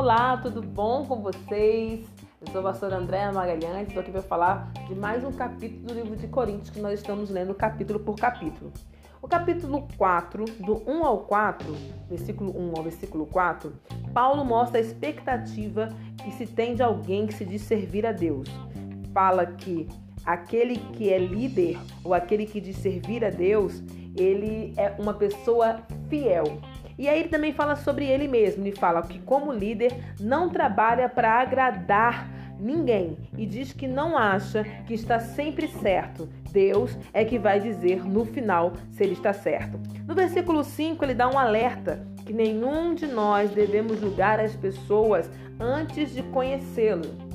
Olá, tudo bom com vocês? Eu sou a pastora Andréa Magalhães, estou aqui para falar de mais um capítulo do livro de Coríntios que nós estamos lendo capítulo por capítulo. O capítulo 4, do 1 ao 4, versículo 1 ao versículo 4, Paulo mostra a expectativa que se tem de alguém que se diz servir a Deus. Fala que aquele que é líder ou aquele que diz servir a Deus, ele é uma pessoa fiel. E aí ele também fala sobre ele mesmo. Ele fala que, como líder, não trabalha para agradar ninguém e diz que não acha que está sempre certo. Deus é que vai dizer no final se ele está certo. No versículo 5, ele dá um alerta que nenhum de nós devemos julgar as pessoas antes de conhecê-lo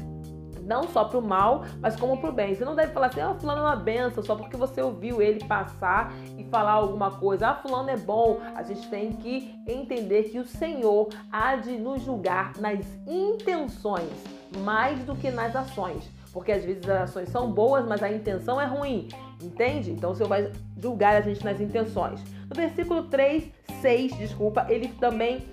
não só para o mal, mas como para o bem. Você não deve falar assim, ah, fulano é uma benção, só porque você ouviu ele passar e falar alguma coisa. Ah, fulano é bom. A gente tem que entender que o Senhor há de nos julgar nas intenções mais do que nas ações. Porque às vezes as ações são boas, mas a intenção é ruim. Entende? Então o Senhor vai julgar a gente nas intenções. No versículo 3, 6, desculpa, ele também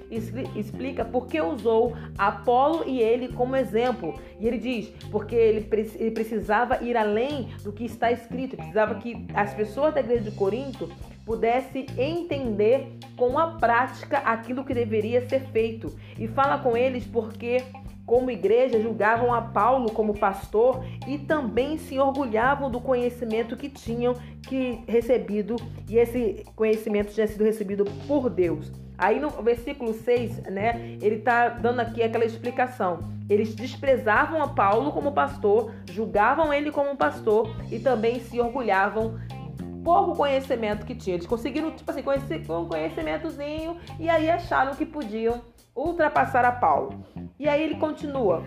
explica por que usou Apolo e ele como exemplo. E ele diz, porque ele, ele precisava ir além do que está escrito, precisava que as pessoas da igreja de Corinto pudessem entender com a prática aquilo que deveria ser feito. E fala com eles porque como igreja, julgavam a Paulo como pastor e também se orgulhavam do conhecimento que tinham que recebido, e esse conhecimento tinha sido recebido por Deus. Aí no versículo 6, né, ele está dando aqui aquela explicação. Eles desprezavam a Paulo como pastor, julgavam ele como pastor e também se orgulhavam pouco conhecimento que tinha. Eles conseguiram, tipo assim, conhecer, um conhecimentozinho e aí acharam que podiam ultrapassar a Paulo. E aí ele continua.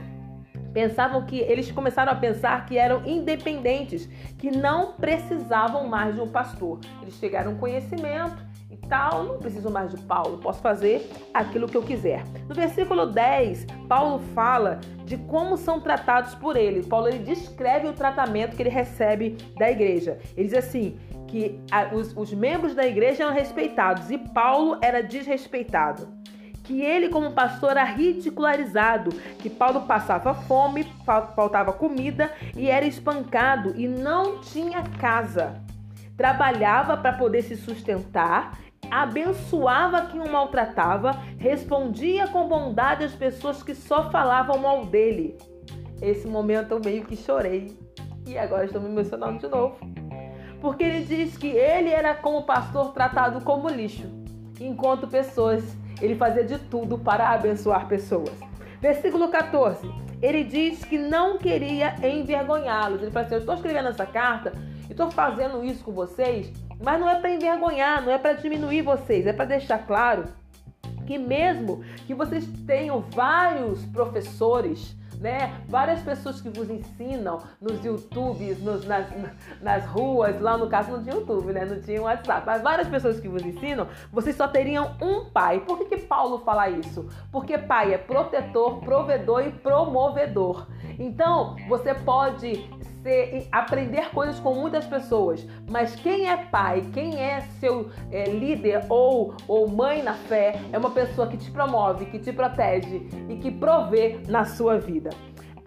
Pensavam que eles começaram a pensar que eram independentes, que não precisavam mais de um pastor. Eles chegaram conhecimento e tal, não preciso mais de Paulo, posso fazer aquilo que eu quiser. No versículo 10, Paulo fala de como são tratados por ele. Paulo ele descreve o tratamento que ele recebe da igreja. Ele diz assim: que os, os membros da igreja eram respeitados e Paulo era desrespeitado que ele, como pastor, era ridicularizado, que Paulo passava fome, faltava comida e era espancado e não tinha casa. Trabalhava para poder se sustentar, abençoava quem o maltratava, respondia com bondade às pessoas que só falavam mal dele. Esse momento eu meio que chorei e agora estou me emocionando de novo. Porque ele diz que ele era como pastor tratado como lixo, enquanto pessoas ele fazia de tudo para abençoar pessoas. Versículo 14. Ele diz que não queria envergonhá-los. Ele fala assim: Eu estou escrevendo essa carta e estou fazendo isso com vocês, mas não é para envergonhar, não é para diminuir vocês, é para deixar claro que mesmo que vocês tenham vários professores né? Várias pessoas que vos ensinam nos YouTubes, nos, nas, nas ruas, lá no caso não tinha YouTube, né? Não tinha WhatsApp, mas várias pessoas que vos ensinam, vocês só teriam um pai. Por que, que Paulo fala isso? Porque pai é protetor, provedor e promovedor. Então, você pode ser, aprender coisas com muitas pessoas, mas quem é pai, quem é seu é, líder ou, ou mãe na fé, é uma pessoa que te promove, que te protege e que provê na sua vida.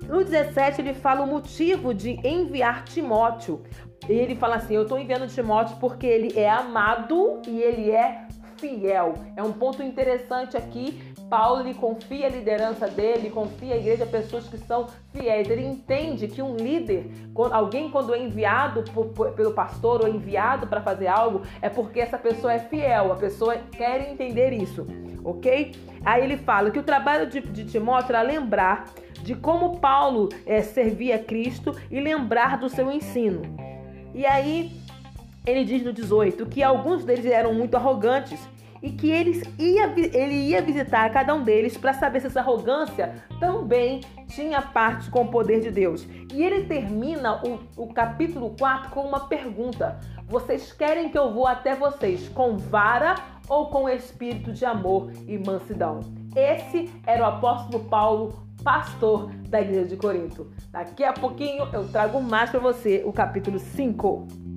No 17, ele fala o motivo de enviar Timóteo. Ele fala assim: Eu estou enviando Timóteo porque ele é amado e ele é fiel. É um ponto interessante aqui. Paulo confia a liderança dele, confia a igreja a pessoas que são fiéis. Ele entende que um líder, alguém quando é enviado por, pelo pastor ou enviado para fazer algo, é porque essa pessoa é fiel, a pessoa quer entender isso, ok? Aí ele fala que o trabalho de, de Timóteo era lembrar de como Paulo é, servia a Cristo e lembrar do seu ensino. E aí ele diz no 18 que alguns deles eram muito arrogantes e que eles ia, ele ia visitar cada um deles para saber se essa arrogância também tinha parte com o poder de Deus. E ele termina o, o capítulo 4 com uma pergunta: Vocês querem que eu vou até vocês com vara ou com espírito de amor e mansidão? Esse era o apóstolo Paulo, pastor da igreja de Corinto. Daqui a pouquinho eu trago mais para você o capítulo 5.